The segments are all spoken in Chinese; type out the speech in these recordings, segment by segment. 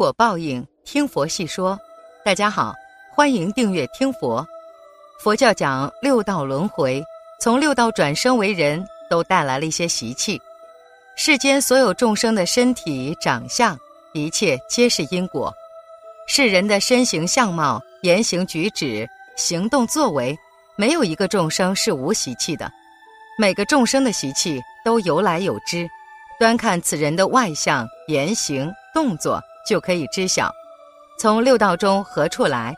果报应，听佛细说。大家好，欢迎订阅听佛。佛教讲六道轮回，从六道转生为人都带来了一些习气。世间所有众生的身体长相，一切皆是因果。世人的身形相貌、言行举止、行动作为，没有一个众生是无习气的。每个众生的习气都由来有之，端看此人的外相、言行、动作。就可以知晓，从六道中何处来？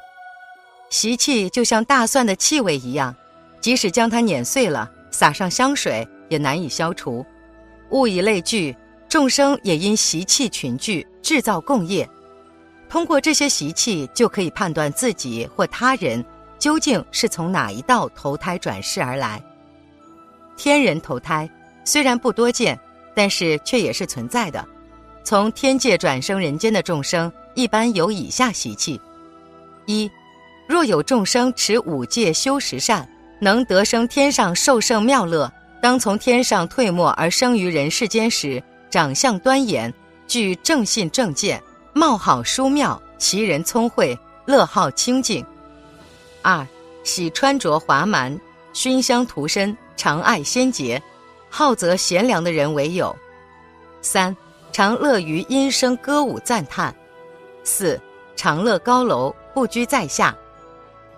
习气就像大蒜的气味一样，即使将它碾碎了，撒上香水也难以消除。物以类聚，众生也因习气群聚，制造共业。通过这些习气，就可以判断自己或他人究竟是从哪一道投胎转世而来。天人投胎虽然不多见，但是却也是存在的。从天界转生人间的众生，一般有以下习气：一，若有众生持五戒修十善，能得生天上受胜妙乐；当从天上退没而生于人世间时，长相端严，具正信正见，貌好殊妙，其人聪慧，乐好清净。二，喜穿着华蛮，熏香涂身，常爱仙洁，好择贤良的人为友。三。常乐于音声歌舞赞叹，四常乐高楼不居在下，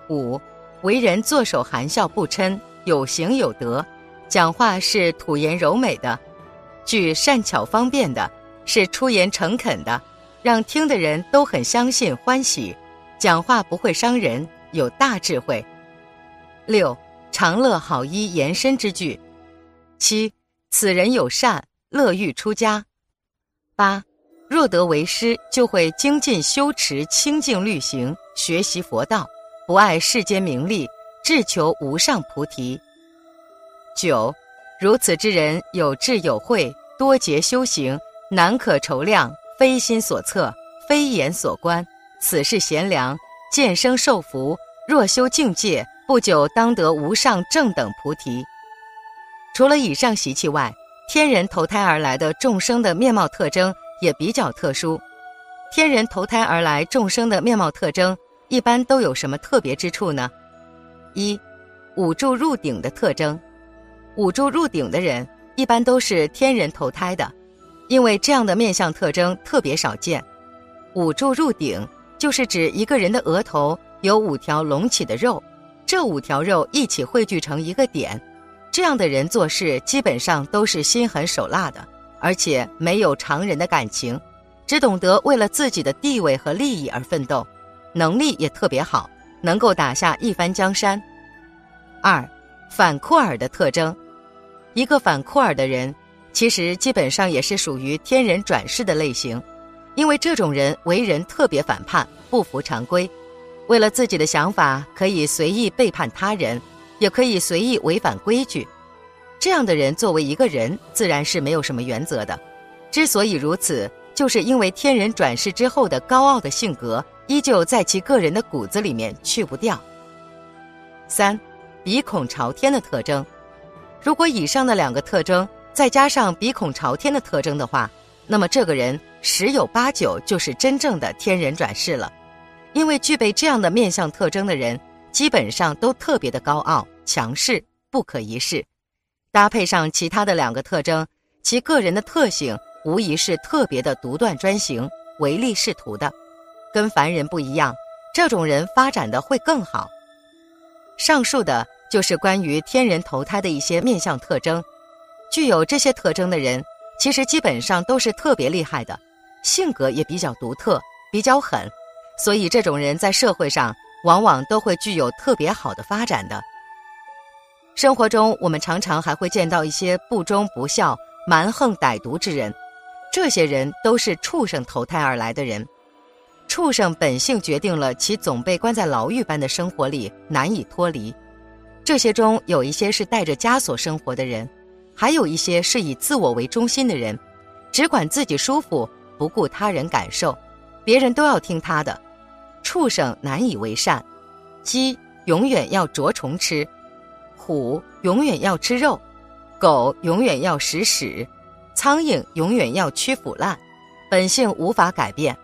五为人作守含笑不嗔有行有德，讲话是吐言柔美的，具善巧方便的，是出言诚恳的，让听的人都很相信欢喜，讲话不会伤人，有大智慧。六常乐好衣延伸之句，七此人有善乐欲出家。八，若得为师，就会精进修持清净律行，学习佛道，不爱世间名利，志求无上菩提。九，如此之人有智有慧，多劫修行，难可筹量，非心所测，非眼所观。此是贤良，见生受福。若修境界，不久当得无上正等菩提。除了以上习气外，天人投胎而来的众生的面貌特征也比较特殊。天人投胎而来众生的面貌特征一般都有什么特别之处呢？一，五柱入顶的特征。五柱入顶的人一般都是天人投胎的，因为这样的面相特征特别少见。五柱入顶就是指一个人的额头有五条隆起的肉，这五条肉一起汇聚成一个点。这样的人做事基本上都是心狠手辣的，而且没有常人的感情，只懂得为了自己的地位和利益而奋斗，能力也特别好，能够打下一番江山。二，反库尔的特征，一个反库尔的人，其实基本上也是属于天人转世的类型，因为这种人为人特别反叛，不服常规，为了自己的想法可以随意背叛他人。也可以随意违反规矩，这样的人作为一个人，自然是没有什么原则的。之所以如此，就是因为天人转世之后的高傲的性格，依旧在其个人的骨子里面去不掉。三，鼻孔朝天的特征，如果以上的两个特征再加上鼻孔朝天的特征的话，那么这个人十有八九就是真正的天人转世了，因为具备这样的面相特征的人。基本上都特别的高傲、强势、不可一世，搭配上其他的两个特征，其个人的特性无疑是特别的独断专行、唯利是图的，跟凡人不一样。这种人发展的会更好。上述的就是关于天人投胎的一些面相特征，具有这些特征的人，其实基本上都是特别厉害的，性格也比较独特、比较狠，所以这种人在社会上。往往都会具有特别好的发展的。生活中，我们常常还会见到一些不忠不孝、蛮横歹毒之人，这些人都是畜生投胎而来的人。畜生本性决定了其总被关在牢狱般的生活里难以脱离。这些中有一些是带着枷锁生活的人，还有一些是以自我为中心的人，只管自己舒服，不顾他人感受，别人都要听他的。畜生难以为善，鸡永远要啄虫吃，虎永远要吃肉，狗永远要食屎，苍蝇永远要驱腐烂，本性无法改变。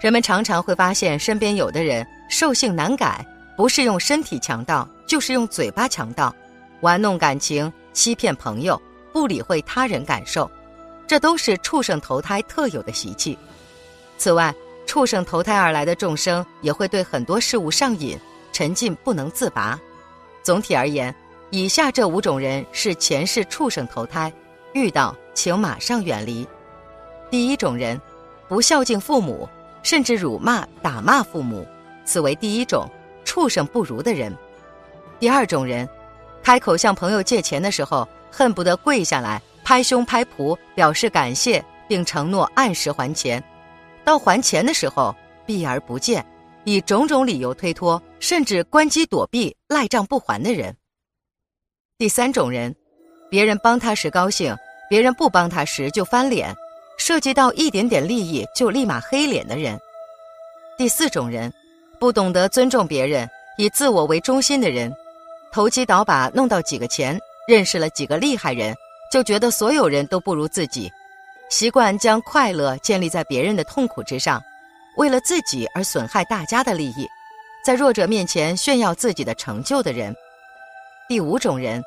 人们常常会发现，身边有的人兽性难改，不是用身体强盗，就是用嘴巴强盗，玩弄感情，欺骗朋友，不理会他人感受，这都是畜生投胎特有的习气。此外，畜生投胎而来的众生也会对很多事物上瘾，沉浸不能自拔。总体而言，以下这五种人是前世畜生投胎，遇到请马上远离。第一种人，不孝敬父母。甚至辱骂、打骂父母，此为第一种畜生不如的人。第二种人，开口向朋友借钱的时候，恨不得跪下来拍胸拍脯表示感谢，并承诺按时还钱；到还钱的时候避而不见，以种种理由推脱，甚至关机躲避、赖账不还的人。第三种人，别人帮他时高兴，别人不帮他时就翻脸。涉及到一点点利益就立马黑脸的人，第四种人，不懂得尊重别人，以自我为中心的人，投机倒把弄到几个钱，认识了几个厉害人，就觉得所有人都不如自己，习惯将快乐建立在别人的痛苦之上，为了自己而损害大家的利益，在弱者面前炫耀自己的成就的人。第五种人，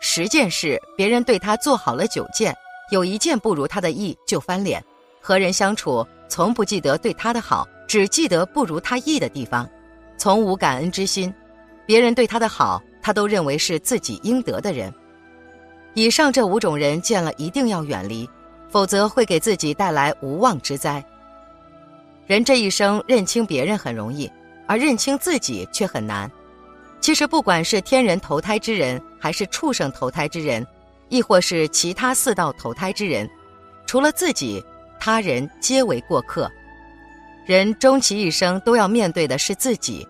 十件事别人对他做好了九件。有一件不如他的意就翻脸，和人相处从不记得对他的好，只记得不如他意的地方，从无感恩之心。别人对他的好，他都认为是自己应得的人。以上这五种人见了一定要远离，否则会给自己带来无妄之灾。人这一生认清别人很容易，而认清自己却很难。其实不管是天人投胎之人，还是畜生投胎之人。亦或是其他四道投胎之人，除了自己，他人皆为过客。人终其一生都要面对的是自己，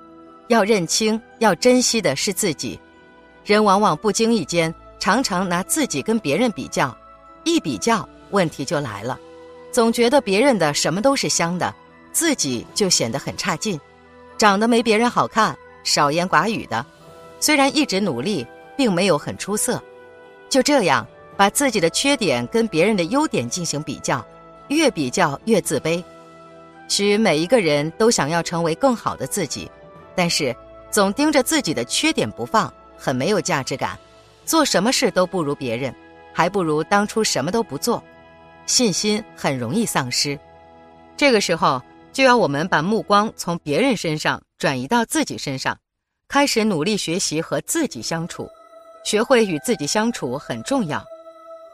要认清、要珍惜的是自己。人往往不经意间，常常拿自己跟别人比较，一比较，问题就来了。总觉得别人的什么都是香的，自己就显得很差劲，长得没别人好看，少言寡语的。虽然一直努力，并没有很出色。就这样，把自己的缺点跟别人的优点进行比较，越比较越自卑。许每一个人都想要成为更好的自己，但是总盯着自己的缺点不放，很没有价值感。做什么事都不如别人，还不如当初什么都不做，信心很容易丧失。这个时候，就要我们把目光从别人身上转移到自己身上，开始努力学习和自己相处。学会与自己相处很重要，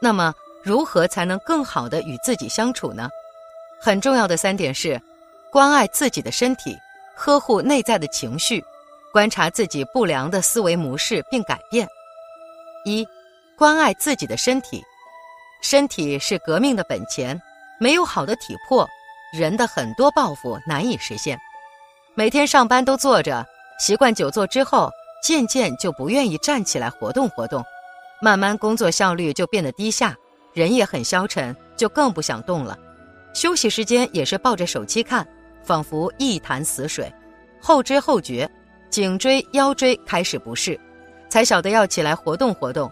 那么如何才能更好的与自己相处呢？很重要的三点是：关爱自己的身体，呵护内在的情绪，观察自己不良的思维模式并改变。一、关爱自己的身体，身体是革命的本钱，没有好的体魄，人的很多抱负难以实现。每天上班都坐着，习惯久坐之后。渐渐就不愿意站起来活动活动，慢慢工作效率就变得低下，人也很消沉，就更不想动了。休息时间也是抱着手机看，仿佛一潭死水。后知后觉，颈椎、腰椎开始不适，才晓得要起来活动活动。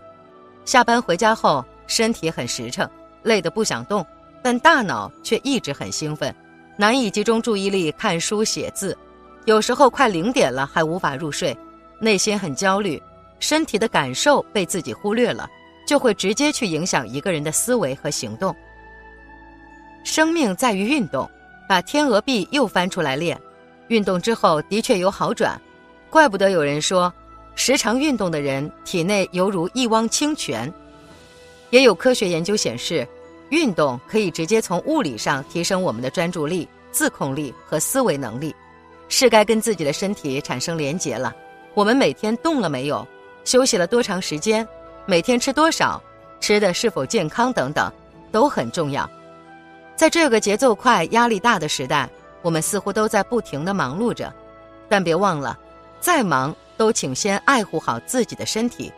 下班回家后，身体很实诚，累得不想动，但大脑却一直很兴奋，难以集中注意力看书写字。有时候快零点了还无法入睡。内心很焦虑，身体的感受被自己忽略了，就会直接去影响一个人的思维和行动。生命在于运动，把天鹅臂又翻出来练，运动之后的确有好转，怪不得有人说，时常运动的人体内犹如一汪清泉。也有科学研究显示，运动可以直接从物理上提升我们的专注力、自控力和思维能力，是该跟自己的身体产生连结了。我们每天动了没有？休息了多长时间？每天吃多少？吃的是否健康？等等，都很重要。在这个节奏快、压力大的时代，我们似乎都在不停的忙碌着，但别忘了，再忙都请先爱护好自己的身体。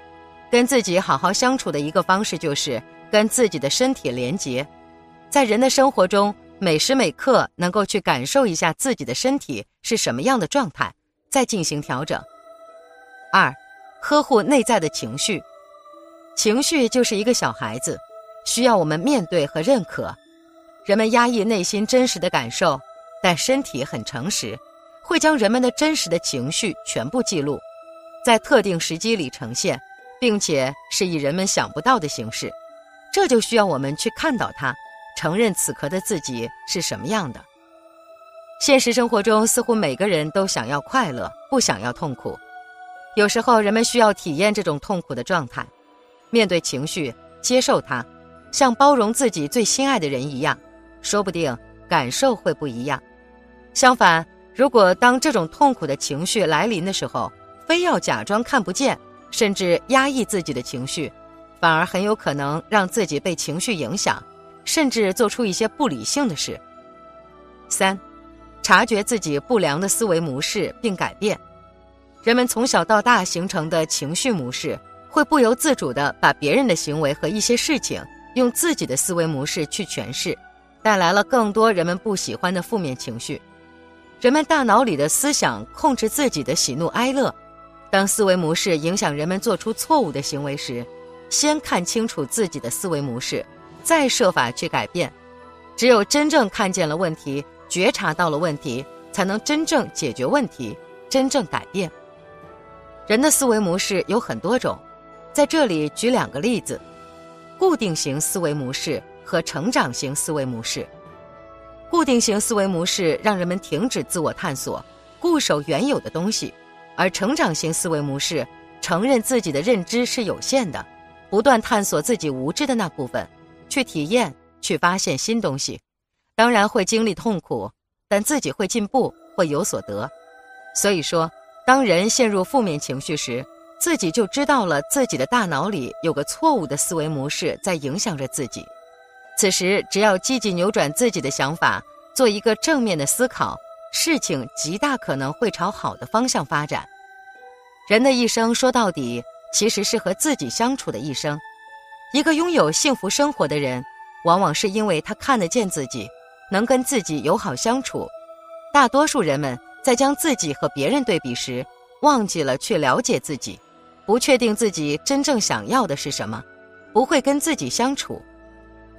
跟自己好好相处的一个方式，就是跟自己的身体连结。在人的生活中，每时每刻能够去感受一下自己的身体是什么样的状态，再进行调整。二，呵护内在的情绪，情绪就是一个小孩子，需要我们面对和认可。人们压抑内心真实的感受，但身体很诚实，会将人们的真实的情绪全部记录，在特定时机里呈现，并且是以人们想不到的形式。这就需要我们去看到它，承认此刻的自己是什么样的。现实生活中，似乎每个人都想要快乐，不想要痛苦。有时候，人们需要体验这种痛苦的状态，面对情绪，接受它，像包容自己最心爱的人一样，说不定感受会不一样。相反，如果当这种痛苦的情绪来临的时候，非要假装看不见，甚至压抑自己的情绪，反而很有可能让自己被情绪影响，甚至做出一些不理性的事。三。察觉自己不良的思维模式并改变，人们从小到大形成的情绪模式，会不由自主地把别人的行为和一些事情用自己的思维模式去诠释，带来了更多人们不喜欢的负面情绪。人们大脑里的思想控制自己的喜怒哀乐，当思维模式影响人们做出错误的行为时，先看清楚自己的思维模式，再设法去改变。只有真正看见了问题。觉察到了问题，才能真正解决问题，真正改变。人的思维模式有很多种，在这里举两个例子：固定型思维模式和成长型思维模式。固定型思维模式让人们停止自我探索，固守原有的东西；而成长型思维模式承认自己的认知是有限的，不断探索自己无知的那部分，去体验，去发现新东西。当然会经历痛苦，但自己会进步，会有所得。所以说，当人陷入负面情绪时，自己就知道了自己的大脑里有个错误的思维模式在影响着自己。此时，只要积极扭转自己的想法，做一个正面的思考，事情极大可能会朝好的方向发展。人的一生说到底，其实是和自己相处的一生。一个拥有幸福生活的人，往往是因为他看得见自己。能跟自己友好相处，大多数人们在将自己和别人对比时，忘记了去了解自己，不确定自己真正想要的是什么，不会跟自己相处。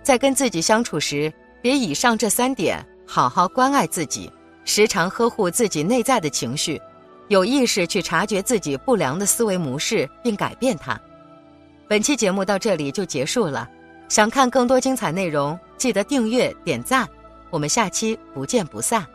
在跟自己相处时，别以上这三点，好好关爱自己，时常呵护自己内在的情绪，有意识去察觉自己不良的思维模式并改变它。本期节目到这里就结束了，想看更多精彩内容，记得订阅点赞。我们下期不见不散。